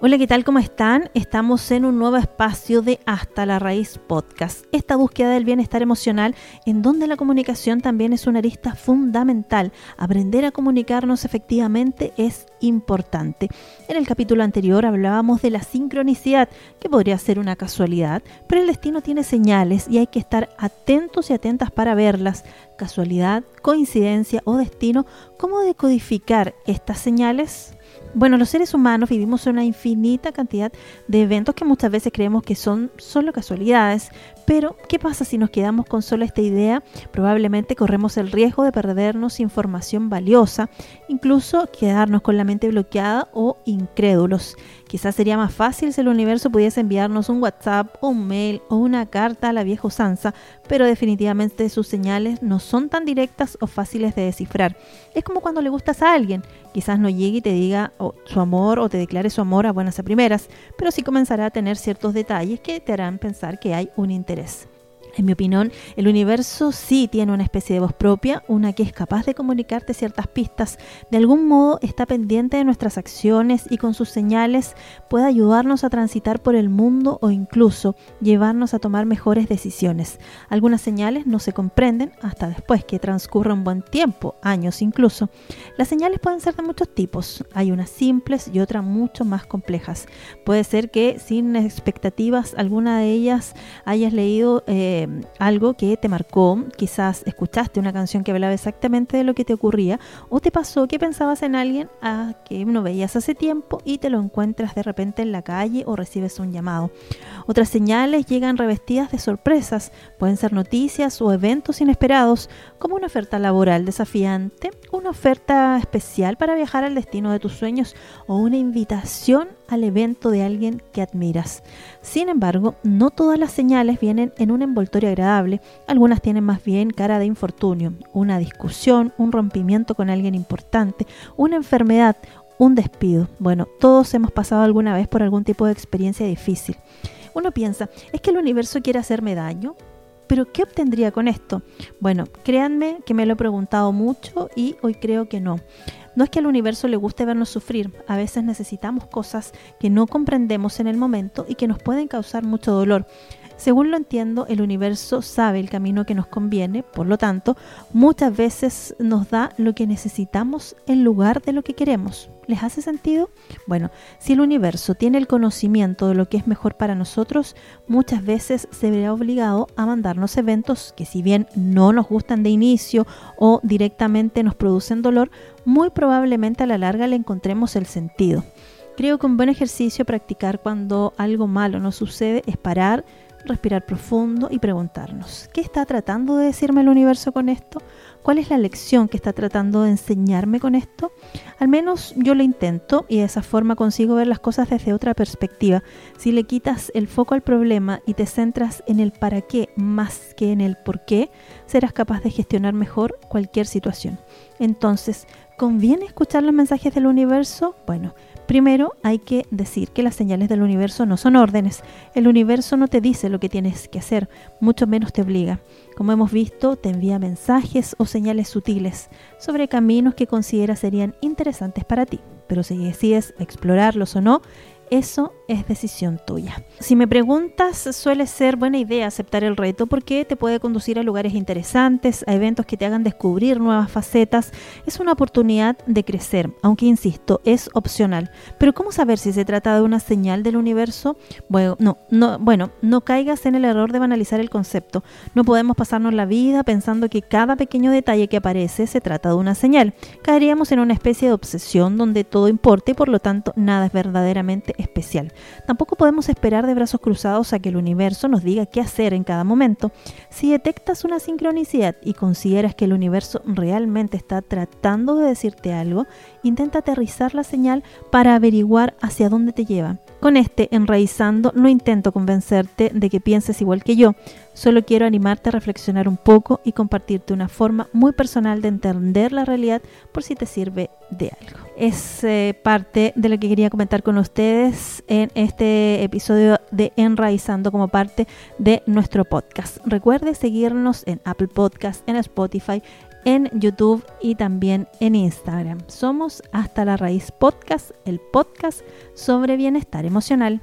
Hola, ¿qué tal? ¿Cómo están? Estamos en un nuevo espacio de Hasta la Raíz Podcast. Esta búsqueda del bienestar emocional en donde la comunicación también es una arista fundamental. Aprender a comunicarnos efectivamente es importante. En el capítulo anterior hablábamos de la sincronicidad, que podría ser una casualidad, pero el destino tiene señales y hay que estar atentos y atentas para verlas. Casualidad, coincidencia o destino, ¿cómo decodificar estas señales? Bueno, los seres humanos vivimos una infinita cantidad de eventos que muchas veces creemos que son solo casualidades, pero ¿qué pasa si nos quedamos con solo esta idea? Probablemente corremos el riesgo de perdernos información valiosa, incluso quedarnos con la mente bloqueada o incrédulos. Quizás sería más fácil si el universo pudiese enviarnos un WhatsApp un mail o una carta a la vieja usanza, pero definitivamente sus señales no son tan directas o fáciles de descifrar. Es como cuando le gustas a alguien, quizás no llegue y te diga su amor o te declare su amor a buenas a primeras, pero sí comenzará a tener ciertos detalles que te harán pensar que hay un interés. En mi opinión, el universo sí tiene una especie de voz propia, una que es capaz de comunicarte ciertas pistas, de algún modo está pendiente de nuestras acciones y con sus señales puede ayudarnos a transitar por el mundo o incluso llevarnos a tomar mejores decisiones. Algunas señales no se comprenden hasta después que transcurre un buen tiempo, años incluso. Las señales pueden ser de muchos tipos, hay unas simples y otras mucho más complejas. Puede ser que sin expectativas alguna de ellas hayas leído eh, algo que te marcó, quizás escuchaste una canción que hablaba exactamente de lo que te ocurría, o te pasó que pensabas en alguien a que no veías hace tiempo y te lo encuentras de repente en la calle o recibes un llamado. Otras señales llegan revestidas de sorpresas, pueden ser noticias o eventos inesperados, como una oferta laboral desafiante, una oferta especial para viajar al destino de tus sueños o una invitación al evento de alguien que admiras. Sin embargo, no todas las señales vienen en un envoltorio agradable, algunas tienen más bien cara de infortunio, una discusión, un rompimiento con alguien importante, una enfermedad, un despido. Bueno, todos hemos pasado alguna vez por algún tipo de experiencia difícil. Uno piensa, ¿es que el universo quiere hacerme daño? Pero ¿qué obtendría con esto? Bueno, créanme que me lo he preguntado mucho y hoy creo que no. No es que al universo le guste vernos sufrir, a veces necesitamos cosas que no comprendemos en el momento y que nos pueden causar mucho dolor. Según lo entiendo, el universo sabe el camino que nos conviene, por lo tanto, muchas veces nos da lo que necesitamos en lugar de lo que queremos. ¿Les hace sentido? Bueno, si el universo tiene el conocimiento de lo que es mejor para nosotros, muchas veces se verá obligado a mandarnos eventos que si bien no nos gustan de inicio o directamente nos producen dolor, muy probablemente a la larga le encontremos el sentido. Creo que un buen ejercicio practicar cuando algo malo nos sucede es parar, respirar profundo y preguntarnos, ¿qué está tratando de decirme el universo con esto? ¿Cuál es la lección que está tratando de enseñarme con esto? Al menos yo lo intento y de esa forma consigo ver las cosas desde otra perspectiva. Si le quitas el foco al problema y te centras en el para qué más que en el por qué, serás capaz de gestionar mejor cualquier situación. Entonces, ¿conviene escuchar los mensajes del universo? Bueno, Primero hay que decir que las señales del universo no son órdenes. El universo no te dice lo que tienes que hacer, mucho menos te obliga. Como hemos visto, te envía mensajes o señales sutiles sobre caminos que considera serían interesantes para ti. Pero si decides explorarlos o no, eso es decisión tuya. Si me preguntas, suele ser buena idea aceptar el reto porque te puede conducir a lugares interesantes, a eventos que te hagan descubrir nuevas facetas. Es una oportunidad de crecer, aunque insisto, es opcional. Pero ¿cómo saber si se trata de una señal del universo? Bueno, no, no, bueno, no caigas en el error de banalizar el concepto. No podemos pasarnos la vida pensando que cada pequeño detalle que aparece se trata de una señal. Caeríamos en una especie de obsesión donde todo importa y por lo tanto nada es verdaderamente especial. Tampoco podemos esperar de brazos cruzados a que el universo nos diga qué hacer en cada momento. Si detectas una sincronicidad y consideras que el universo realmente está tratando de decirte algo, intenta aterrizar la señal para averiguar hacia dónde te lleva. Con este enraizando no intento convencerte de que pienses igual que yo, solo quiero animarte a reflexionar un poco y compartirte una forma muy personal de entender la realidad por si te sirve de algo. Es eh, parte de lo que quería comentar con ustedes en este episodio de Enraizando como parte de nuestro podcast. Recuerde seguirnos en Apple Podcast, en Spotify, en YouTube y también en Instagram. Somos Hasta la Raíz Podcast, el podcast sobre bienestar emocional.